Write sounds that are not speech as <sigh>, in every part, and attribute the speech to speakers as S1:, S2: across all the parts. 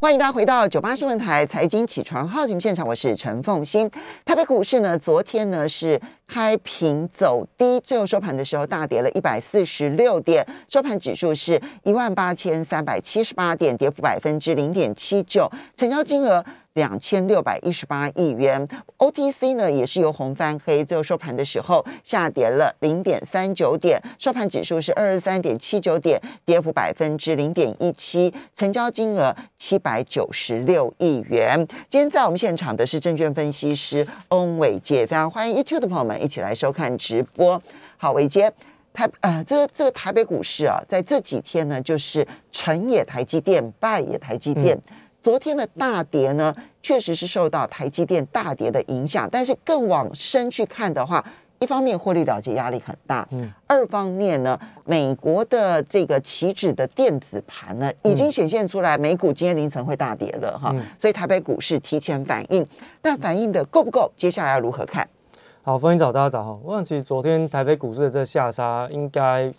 S1: 欢迎大家回到九八新闻台财经起床号节目现场，我是陈凤欣。台北股市呢，昨天呢是开平走低，最后收盘的时候大跌了一百四十六点，收盘指数是一万八千三百七十八点，跌幅百分之零点七九，成交金额。两千六百一十八亿元，OTC 呢也是由红翻黑，最后收盘的时候下跌了零点三九点，收盘指数是二十三点七九点，跌幅百分之零点一七，成交金额七百九十六亿元。今天在我们现场的是证券分析师翁伟杰，非常欢迎 YouTube 的朋友们一起来收看直播。好，伟杰，台呃，这个这个台北股市啊，在这几天呢，就是成也台积电，败也台积电。昨天的大跌呢，确实是受到台积电大跌的影响。但是更往深去看的话，一方面获利了结压力很大，嗯，二方面呢，美国的这个期指的电子盘呢，已经显现出来，美股今天凌晨会大跌了哈，所以台北股市提前反应，但反应的够不够？接下来要如何看？
S2: 好，欢迎早大家早哈。我想其实昨天台北股市的这下杀，应该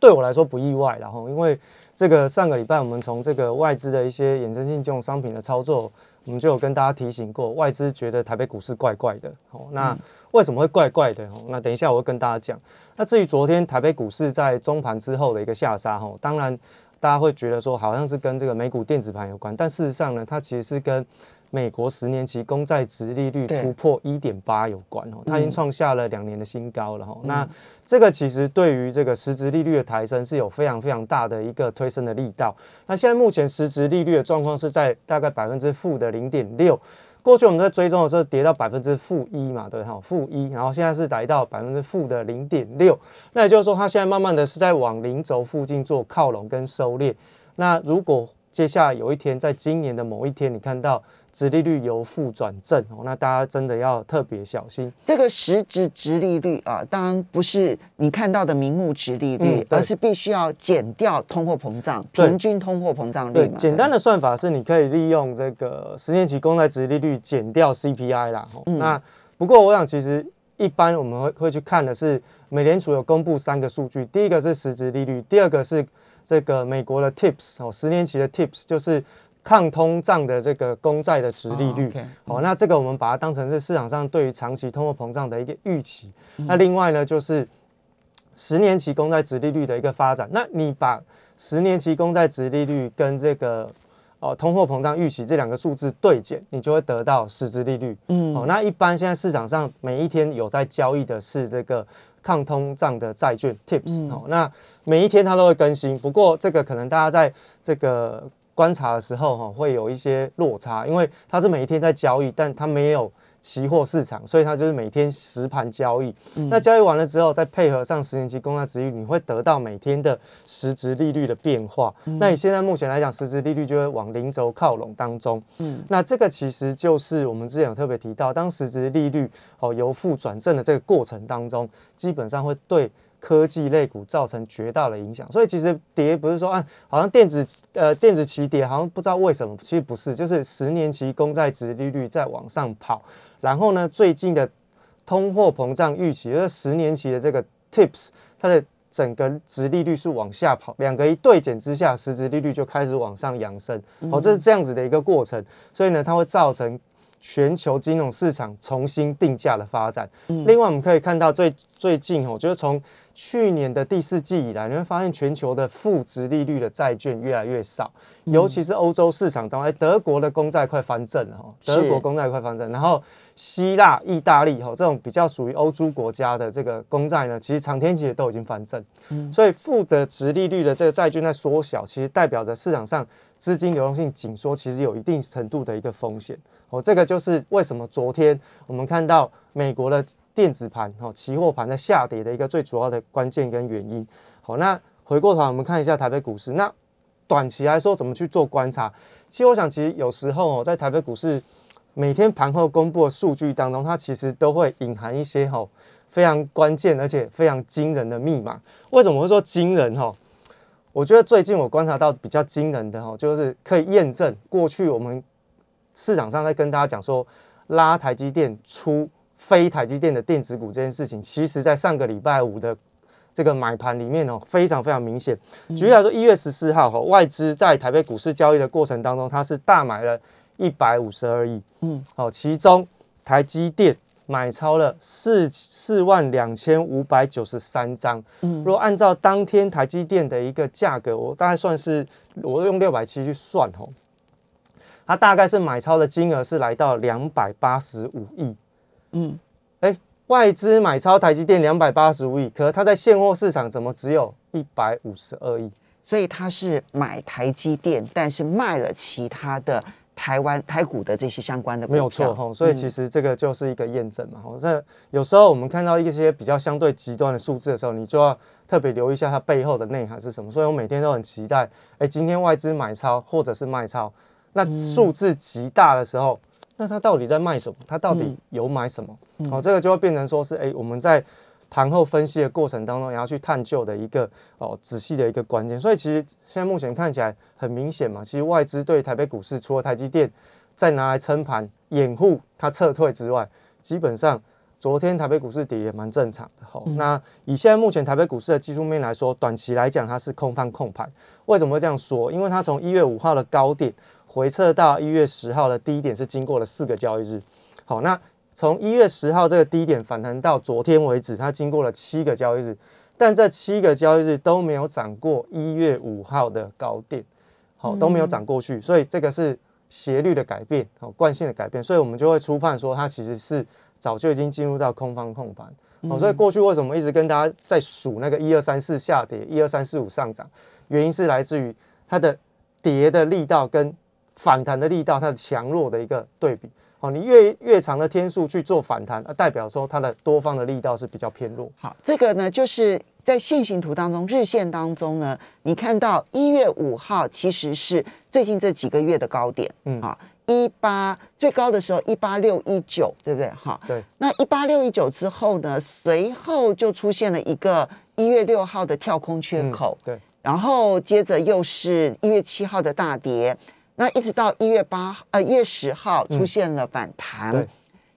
S2: 对我来说不意外，然后因为。这个上个礼拜，我们从这个外资的一些衍生性金融商品的操作，我们就有跟大家提醒过，外资觉得台北股市怪怪的。哦，那为什么会怪怪的？哦，那等一下我会跟大家讲。那至于昨天台北股市在中盘之后的一个下杀，哈，当然大家会觉得说好像是跟这个美股电子盘有关，但事实上呢，它其实是跟美国十年期公债值利率突破一点八有关哦，它已经创下了两年的新高了哈。那这个其实对于这个实质利率的抬升是有非常非常大的一个推升的力道。那现在目前实质利率的状况是在大概百分之负的零点六，过去我们在追踪的时候跌到百分之负一嘛，对哈，负一，然后现在是来到百分之负的零点六，那也就是说它现在慢慢的是在往零轴附近做靠拢跟收敛。那如果接下来有一天，在今年的某一天，你看到。殖利率由负转正哦，那大家真的要特别小心。
S1: 这个实质殖利率啊，当然不是你看到的名目殖利率，而是必须要减掉通货膨胀，平均通货膨胀率。
S2: 对，简单的算法是你可以利用这个十年期公债殖利率减掉 CPI 啦。那不过我想，其实一般我们会会去看的是，美联储有公布三个数据，第一个是实质利率，第二个是这个美国的 TIPS 哦，十年期的 TIPS 就是。抗通胀的这个公债的值利率，好，那这个我们把它当成是市场上对于长期通货膨胀的一个预期。那另外呢，就是十年期公债值利率的一个发展。那你把十年期公债值利率跟这个哦通货膨胀预期这两个数字对减，你就会得到实质利率。嗯，好，那一般现在市场上每一天有在交易的是这个抗通胀的债券 TIPS。好，那每一天它都会更新，不过这个可能大家在这个观察的时候哈，会有一些落差，因为它是每一天在交易，但它没有期货市场，所以它就是每天实盘交易。那交易完了之后，再配合上十年期公债值率，你会得到每天的实质利率的变化。那你现在目前来讲，实质利率就会往零轴靠拢当中。嗯，那这个其实就是我们之前有特别提到，当实质利率哦由负转正的这个过程当中，基本上会对。科技类股造成绝大的影响，所以其实跌不是说啊，好像电子呃电子期跌，好像不知道为什么，其实不是，就是十年期公债值利率在往上跑，然后呢，最近的通货膨胀预期，就是十年期的这个 TIPS，它的整个值利率是往下跑，两个一对减之下，实质利率就开始往上扬升，哦，这是这样子的一个过程，所以呢，它会造成。全球金融市场重新定价的发展。另外，我们可以看到最最近哦，就是从去年的第四季以来，你会发现全球的负值利率的债券越来越少，尤其是欧洲市场中，哎，德国的公债快翻正了哈，德国公债快翻正，然后希腊、意大利哈这种比较属于欧洲国家的这个公债呢，其实长天期也都已经翻正，所以负的值利率的这个债券在缩小，其实代表着市场上资金流动性紧缩，其实有一定程度的一个风险。哦，这个就是为什么昨天我们看到美国的电子盘、哦期货盘在下跌的一个最主要的关键跟原因。好，那回过头我们看一下台北股市，那短期来说怎么去做观察？其实我想，其实有时候哦，在台北股市每天盘后公布的数据当中，它其实都会隐含一些哈非常关键而且非常惊人的密码。为什么会说惊人？哈，我觉得最近我观察到比较惊人的哈，就是可以验证过去我们。市场上在跟大家讲说，拉台积电出非台积电的电子股这件事情，其实在上个礼拜五的这个买盘里面哦，非常非常明显。举例来说，一月十四号哈，外资在台北股市交易的过程当中，它是大买了一百五十二亿，嗯，好，其中台积电买超了四四万两千五百九十三张，嗯，如果按照当天台积电的一个价格，我大概算是我用六百七去算哦，它大概是买超的金额是来到两百八十五亿，嗯。外资买超台积电两百八十五亿，可是它在现货市场怎么只有一百五十二亿？
S1: 所以它是买台积电，但是卖了其他的台湾台股的这些相关的股
S2: 没有错哈。所以其实这个就是一个验证嘛。这有时候我们看到一些比较相对极端的数字的时候，你就要特别留意一下它背后的内涵是什么。所以我每天都很期待，哎，今天外资买超或者是卖超，那数字极大的时候。那他到底在卖什么？他到底有买什么？哦，这个就会变成说是哎，我们在盘后分析的过程当中，也要去探究的一个哦仔细的一个关键。所以其实现在目前看起来很明显嘛，其实外资对台北股市除了台积电再拿来撑盘掩护它撤退之外，基本上昨天台北股市跌也蛮正常的。好，那以现在目前台北股市的技术面来说，短期来讲它是空方控盘。为什么会这样说？因为它从一月五号的高点。回撤到一月十号的低点是经过了四个交易日，好，那从一月十号这个低点反弹到昨天为止，它经过了七个交易日，但这七个交易日都没有涨过一月五号的高点，好，都没有涨过去，所以这个是斜率的改变，好，惯性的改变，所以我们就会初判说它其实是早就已经进入到空方控盘，好，所以过去为什么一直跟大家在数那个一二三四下跌，一二三四五上涨，原因是来自于它的跌的力道跟反弹的力道，它的强弱的一个对比，好，你越越长的天数去做反弹，那代表说它的多方的力道是比较偏弱。
S1: 好，这个呢，就是在线形图当中，日线当中呢，你看到一月五号其实是最近这几个月的高点，嗯，啊，一八最高的时候一八六一九，对不对？哈，
S2: 对。
S1: 那一八六一九之后呢，随后就出现了一个一月六号的跳空缺口，
S2: 对，
S1: 然后接着又是一月七号的大跌。那一直到一月八呃一月十号出现了反弹，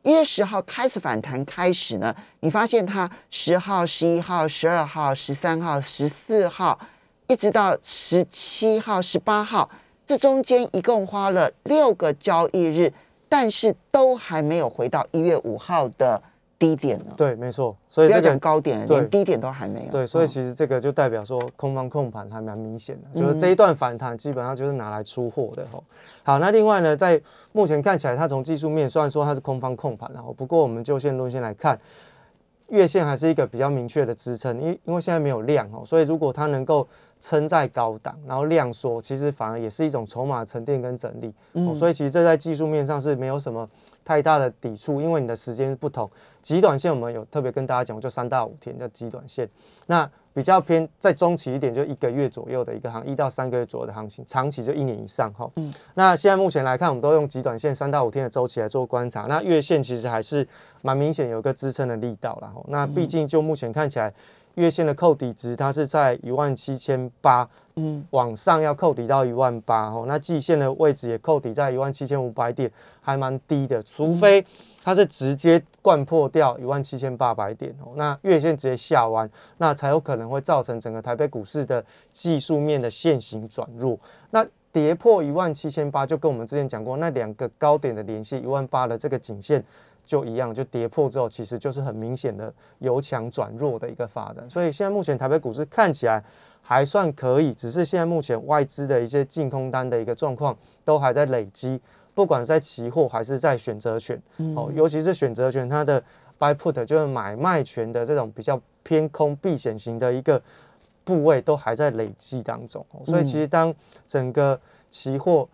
S1: 一月十号开始反弹开始呢，你发现它十号、十一号、十二号、十三号、十四号，一直到十七号、十八号，这中间一共花了六个交易日，但是都还没有回到一月五号的。低点了，
S2: 对，没错，所以
S1: 不要讲高点，连低点都还没有。
S2: 对，所以其实这个就代表说空方控盘还蛮明显的，就是这一段反弹基本上就是拿来出货的吼。好，那另外呢，在目前看起来，它从技术面虽然说它是空方控盘，然后不过我们就线论线来看，月线还是一个比较明确的支撑，因因为现在没有量哦，所以如果它能够撑在高档，然后量缩，其实反而也是一种筹码沉淀跟整理。嗯，所以其实这在技术面上是没有什么。太大的抵触，因为你的时间不同。极短线我们有特别跟大家讲，就三到五天叫极短线。那比较偏在中期一点，就一个月左右的一个行，一到三个月左右的行情。长期就一年以上哈。嗯。那现在目前来看，我们都用极短线三到五天的周期来做观察。那月线其实还是蛮明显有一个支撑的力道了。那毕竟就目前看起来，月线的扣底值它是在一万七千八。嗯，往上要扣底到一万八哦，那季线的位置也扣底在一万七千五百点，还蛮低的。除非它是直接贯破掉一万七千八百点哦，那月线直接下弯，那才有可能会造成整个台北股市的技术面的线型转弱。那跌破一万七千八，就跟我们之前讲过那两个高点的联系一万八的这个颈线就一样，就跌破之后，其实就是很明显的由强转弱的一个发展。所以现在目前台北股市看起来。还算可以，只是现在目前外资的一些净空单的一个状况都还在累积，不管在期货还是在选择权，哦，尤其是选择权，它的 buy put 就是买卖权的这种比较偏空避险型的一个部位都还在累积当中，所以其实当整个期货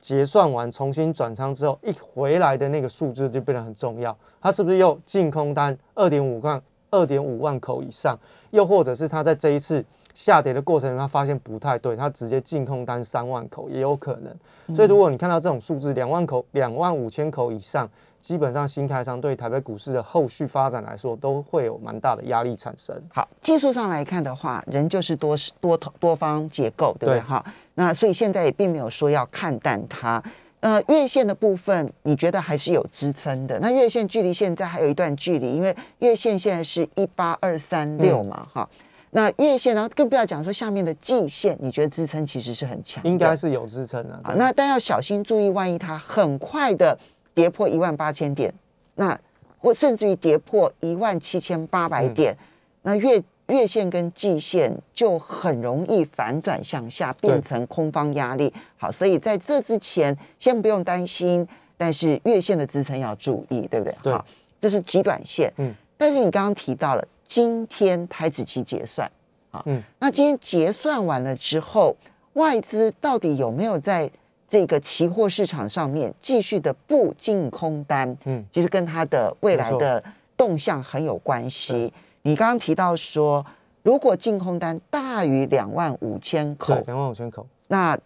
S2: 结算完重新转仓之后，一回来的那个数字就变得很重要，它是不是又净空单二点五万二点五万口以上，又或者是它在这一次。下跌的过程，中，它发现不太对，它直接净空单三万口也有可能。所以如果你看到这种数字两万口、两万五千口以上，基本上新开商对台北股市的后续发展来说，都会有蛮大的压力产生。
S1: 好，技术上来看的话，人就是多多头多方结构，对不对？哈，那所以现在也并没有说要看淡它。呃，月线的部分，你觉得还是有支撑的？那月线距离现在还有一段距离，因为月线现在是一八二三六嘛，哈。那月线，然后更不要讲说下面的季线，你觉得支撑其实是很强，
S2: 应该是有支撑的。
S1: 啊，那但要小心注意，万一它很快的跌破一万八千点，那或甚至于跌破一万七千八百点，那月月线跟季线就很容易反转向下，变成空方压力。好，所以在这之前先不用担心，但是月线的支撑要注意，对不对？
S2: 对，
S1: 这是极短线。嗯，但是你刚刚提到了。今天台子期结算，啊，嗯，那今天结算完了之后，外资到底有没有在这个期货市场上面继续的布进空单？嗯，其实跟它的未来的动向很有关系。你刚刚提到说，如果净空单大于两万五千口，
S2: 两万五千口，
S1: 那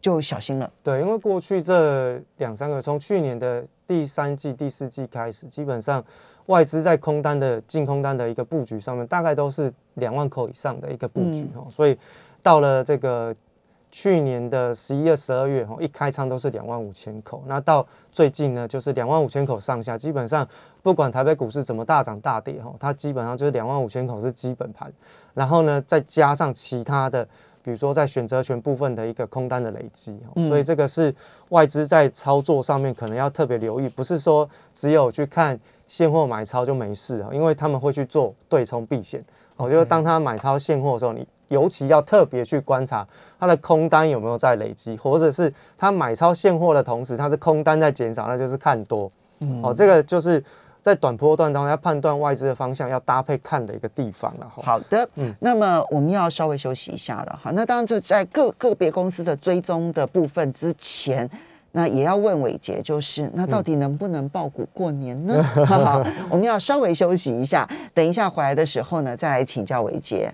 S1: 就小心了。
S2: 对，因为过去这两三个，从去年的第三季、第四季开始，基本上。外资在空单的净空单的一个布局上面，大概都是两万口以上的一个布局哦，所以到了这个去年的十一月、十二月哈，一开仓都是两万五千口，那到最近呢，就是两万五千口上下，基本上不管台北股市怎么大涨大跌哈，它基本上就是两万五千口是基本盘，然后呢，再加上其他的，比如说在选择权部分的一个空单的累积，所以这个是外资在操作上面可能要特别留意，不是说只有去看。现货买超就没事啊，因为他们会去做对冲避险。哦，就是当他买超现货的时候，你尤其要特别去观察他的空单有没有在累积，或者是他买超现货的同时，他是空单在减少，那就是看多。哦，这个就是在短波段当中要判断外资的方向，要搭配看的一个地方了。
S1: 好的，嗯，那么我们要稍微休息一下了。好，那当然就在个个别公司的追踪的部分之前。那也要问伟杰，就是那到底能不能爆股过年呢？<laughs> <laughs> 我们要稍微休息一下，等一下回来的时候呢，再来请教伟杰。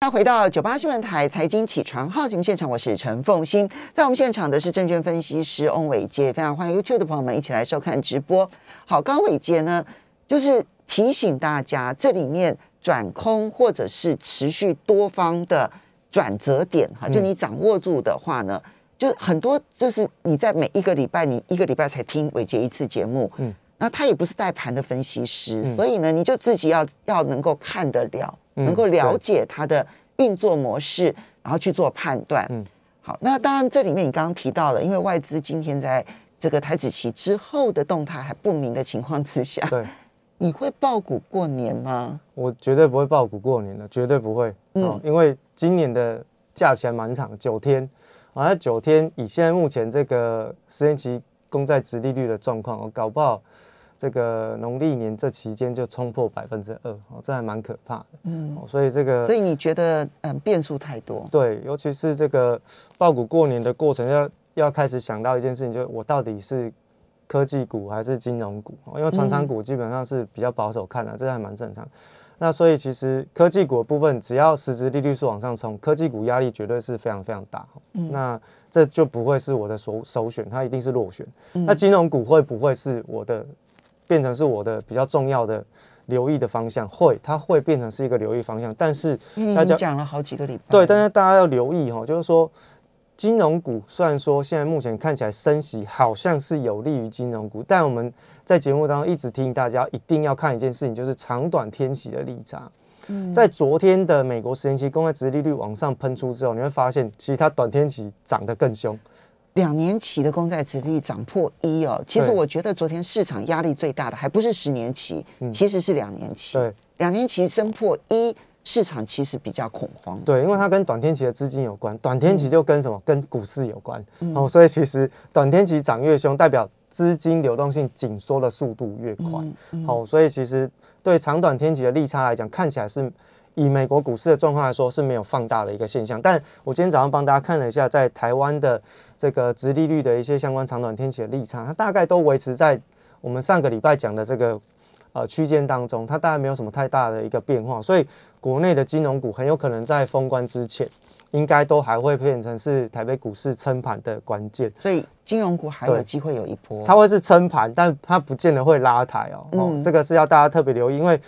S1: 那回到九八新闻台财经起床号节目现场，我是陈凤欣，在我们现场的是证券分析师翁伟杰，非常欢迎 YouTube 的朋友们一起来收看直播。好，刚伟杰呢，就是提醒大家，这里面转空或者是持续多方的转折点，哈，就你掌握住的话呢。就很多，就是你在每一个礼拜，你一个礼拜才听伟杰一次节目，嗯，那他也不是带盘的分析师，所以呢，你就自己要要能够看得了，能够了解他的运作模式，然后去做判断。嗯，好，那当然这里面你刚刚提到了，因为外资今天在这个台子期之后的动态还不明的情况之下，
S2: 对，
S1: 你会爆股过年吗？
S2: 我绝对不会爆股过年的，绝对不会，嗯，因为今年的假期还蛮长，九天。好像九天，以现在目前这个十年期公债值利率的状况，我搞不好这个农历年这期间就冲破百分之二，哦，这还蛮可怕的。嗯，所以这个，
S1: 所以你觉得嗯变数太多？
S2: 对，尤其是这个爆股过年的过程，要要开始想到一件事情，就是我到底是科技股还是金融股？因为传产股基本上是比较保守看的，这还蛮正常。那所以其实科技股的部分，只要实质利率是往上冲，科技股压力绝对是非常非常大。那这就不会是我的首首选，它一定是落选。那金融股会不会是我的变成是我的比较重要的留意的方向？会，它会变成是一个留意方向。但是
S1: 大家讲了好几个礼拜，
S2: 对，但是大家要留意哈，就是说。金融股虽然说现在目前看起来升息好像是有利于金融股，但我们在节目当中一直提醒大家一定要看一件事情，就是长短天期的利差。在昨天的美国十年期公开值利率往上喷出之后，你会发现其实它短天期涨得更凶。
S1: 两年期的公债值率涨破一哦，其实我觉得昨天市场压力最大的还不是十年期，其实是两年期。
S2: 对，
S1: 两年期升破一。市场其实比较恐慌，
S2: 对，因为它跟短天期的资金有关，短天期就跟什么？跟股市有关，哦，所以其实短天期涨越凶，代表资金流动性紧缩的速度越快，好，所以其实对长短天期的利差来讲，看起来是以美国股市的状况来说是没有放大的一个现象。但我今天早上帮大家看了一下，在台湾的这个直利率的一些相关长短天期的利差，它大概都维持在我们上个礼拜讲的这个呃区间当中，它大概没有什么太大的一个变化，所以。国内的金融股很有可能在封关之前，应该都还会变成是台北股市撑盘的关键。
S1: 所以金融股还有机会有一波，
S2: 它会是撑盘，但它不见得会拉抬哦。哦，这个是要大家特别留意，因为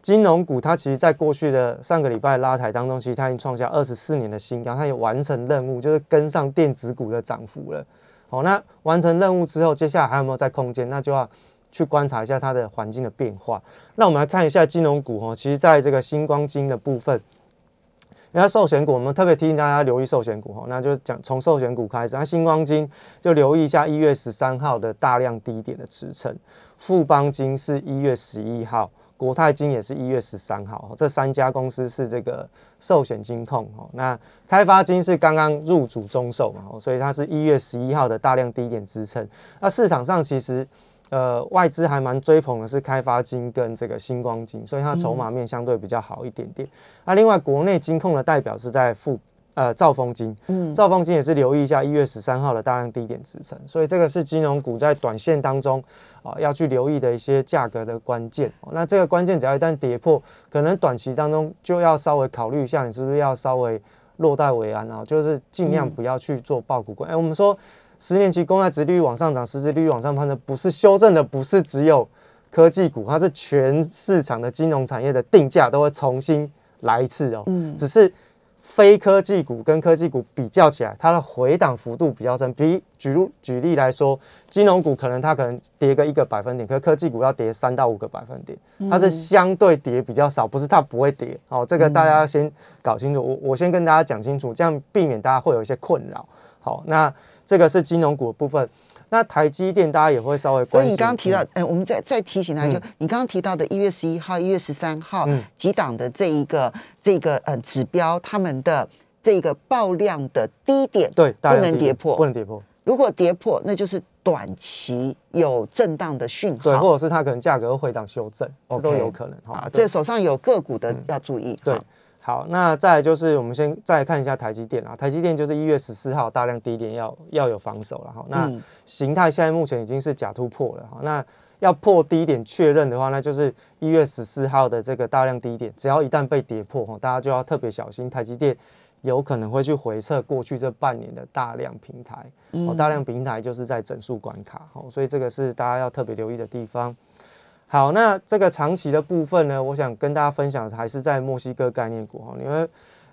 S2: 金融股它其实在过去的上个礼拜拉抬当中，其实它已经创下二十四年的新高，它也完成任务，就是跟上电子股的涨幅了。好，那完成任务之后，接下来还有没有在空间？那就要去观察一下它的环境的变化。那我们来看一下金融股哦，其实在这个星光金的部分。那寿险股，我们特别提醒大家留意寿险股哈，那就讲从寿险股开始。那星光金就留意一下一月十三号的大量低点的支撑，富邦金是一月十一号，国泰金也是一月十三号，这三家公司是这个寿险金控哦。那开发金是刚刚入主中寿嘛，所以它是一月十一号的大量低点支撑。那市场上其实。呃，外资还蛮追捧的是开发金跟这个星光金，所以它筹码面相对比较好一点点。那另外国内金控的代表是在富呃兆丰金，嗯，兆丰金也是留意一下一月十三号的大量低点支撑，所以这个是金融股在短线当中啊要去留意的一些价格的关键。那这个关键只要一旦跌破，可能短期当中就要稍微考虑一下，你是不是要稍微落袋为安啊？就是尽量不要去做爆股股。哎，我们说。十年期公债殖利率往上涨，实质利率往上攀升，不是修正的，不是只有科技股，它是全市场的金融产业的定价都会重新来一次哦。嗯，只是非科技股跟科技股比较起来，它的回档幅度比较深。比举举例来说，金融股可能它可能跌个一个百分点，可科技股要跌三到五个百分点，它是相对跌比较少，不是它不会跌哦。这个大家要先搞清楚。我我先跟大家讲清楚，这样避免大家会有一些困扰。好，那。这个是金融股的部分，那台积电大家也会稍微关
S1: 心。所以你刚刚提到，哎，我们再再提醒他，就你刚刚提到的一月十一号、一月十三号几档的这一个这个呃指标，他们的这个爆量的低点，
S2: 对，
S1: 不能跌破，
S2: 不能跌破。
S1: 如果跌破，那就是短期有震荡的讯号，
S2: 对，或者是它可能价格回档修正，这都有可能
S1: 哈。这手上有个股的要注意，
S2: 对。好，那再来就是我们先再看一下台积电啊，台积电就是一月十四号大量低点要要有防守了哈。那形态现在目前已经是假突破了哈。那要破低点确认的话，那就是一月十四号的这个大量低点，只要一旦被跌破哈，大家就要特别小心，台积电有可能会去回测过去这半年的大量平台哦，大量平台就是在整数关卡哦，所以这个是大家要特别留意的地方。好，那这个长期的部分呢，我想跟大家分享还是在墨西哥概念股哈。你会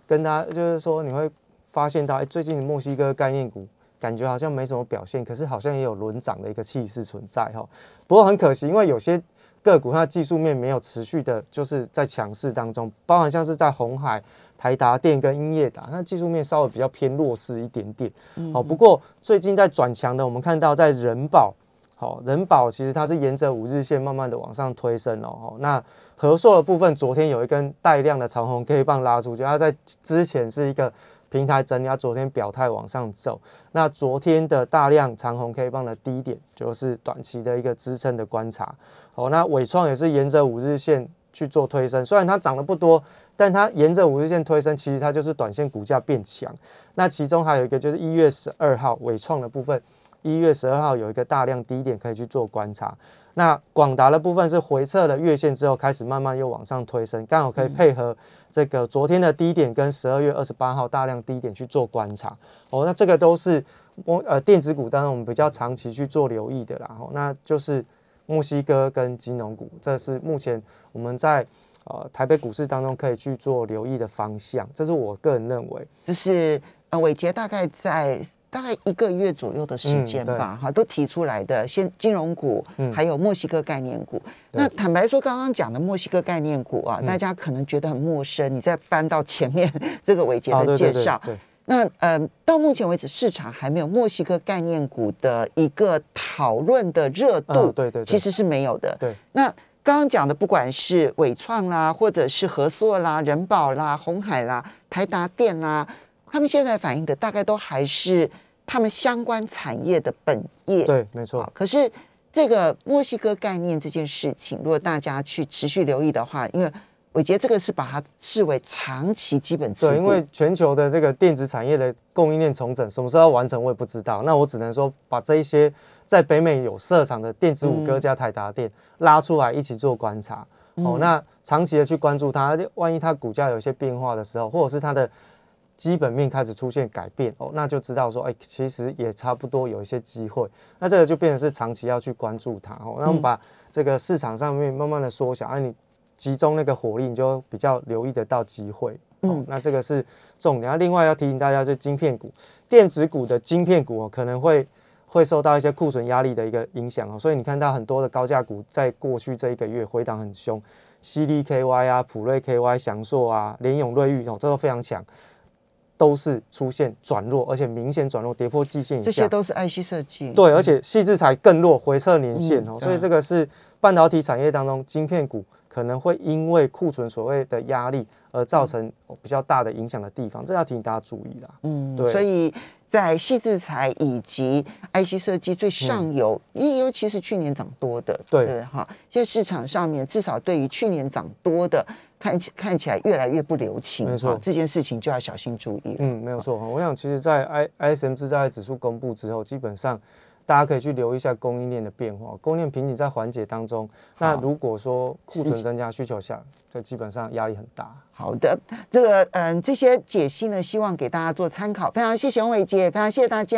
S2: 跟大家就是说，你会发现到，哎，最近墨西哥概念股感觉好像没什么表现，可是好像也有轮涨的一个气势存在哈。不过很可惜，因为有些个股它的技术面没有持续的，就是在强势当中，包含像是在红海、台达电跟英业达，那技术面稍微比较偏弱势一点点。好，不过最近在转强的，我们看到在人保。好，人保其实它是沿着五日线慢慢的往上推升哦。那合硕的部分，昨天有一根带量的长红 K 棒拉出，去它在之前是一个平台整理，它昨天表态往上走。那昨天的大量长红 K 棒的低点，就是短期的一个支撑的观察。哦，那伟创也是沿着五日线去做推升，虽然它涨得不多，但它沿着五日线推升，其实它就是短线股价变强。那其中还有一个就是一月十二号伟创的部分。一月十二号有一个大量低点可以去做观察，那广达的部分是回撤了月线之后开始慢慢又往上推升，刚好可以配合这个昨天的低点跟十二月二十八号大量低点去做观察。哦，那这个都是墨呃电子股当中我们比较长期去做留意的啦。哦，那就是墨西哥跟金融股，这是目前我们在呃台北股市当中可以去做留意的方向。这是我个人认为，
S1: 就是呃伟杰大概在。大概一个月左右的时间吧，哈，都提出来的，先金融股，还有墨西哥概念股。那坦白说，刚刚讲的墨西哥概念股啊，大家可能觉得很陌生。你再翻到前面这个伟杰的介绍，那呃，到目前为止，市场还没有墨西哥概念股的一个讨论的热度，
S2: 对对，
S1: 其实是没有的。
S2: 对，
S1: 那刚刚讲的，不管是伟创啦，或者是合硕啦、人保啦、红海啦、台达电啦。他们现在反映的大概都还是他们相关产业的本业，
S2: 对，没错。
S1: 可是这个墨西哥概念这件事情，如果大家去持续留意的话，因为伟杰这个是把它视为长期基本
S2: 对，因为全球的这个电子产业的供应链重整什么时候要完成，我也不知道。那我只能说把这一些在北美有设厂的电子五哥加台达电拉出来一起做观察。哦，那长期的去关注它，万一它股价有一些变化的时候，或者是它的。基本面开始出现改变哦，那就知道说，哎，其实也差不多有一些机会。那这个就变成是长期要去关注它哦。那我们把这个市场上面慢慢的缩小，哎，你集中那个火力，你就比较留意得到机会。嗯，那这个是重点。那另外要提醒大家，就晶片股、电子股的晶片股哦，可能会会受到一些库存压力的一个影响哦，所以你看到很多的高价股在过去这一个月回档很凶，CDKY 啊、普瑞 KY、翔硕啊、联永瑞昱哦，这都非常强，都是出现转弱，而且明显转弱，跌破季线以下。
S1: 这些都是 IC 设计。
S2: 对，而且细制材更弱，回撤年线哦，
S1: 嗯
S2: 所以这个是半导体产业当中晶片股可能会因为库存所谓的压力而造成比较大的影响的地方，这要提醒大家注意啦。
S1: 嗯，
S2: 对
S1: 所以在细制材以及 IC 设计最上游，因、尤其是去年涨多的，
S2: 嗯对
S1: 哈，现在市场上面至少对于去年涨多的，看起看起来越来越不留情，
S2: 没错
S1: 哈这件事情就要小心注意了。
S2: 嗯，没有错。我想，其实，在 I ISM 制造业指数公布之后，基本上大家可以去留意一下供应链的变化。供应链瓶颈在缓解当中，那如果说库存增加、需求下，这基本上压力很大。
S1: 好的，这个嗯，这些解析呢，希望给大家做参考。非常谢谢王伟杰，非常谢谢大家。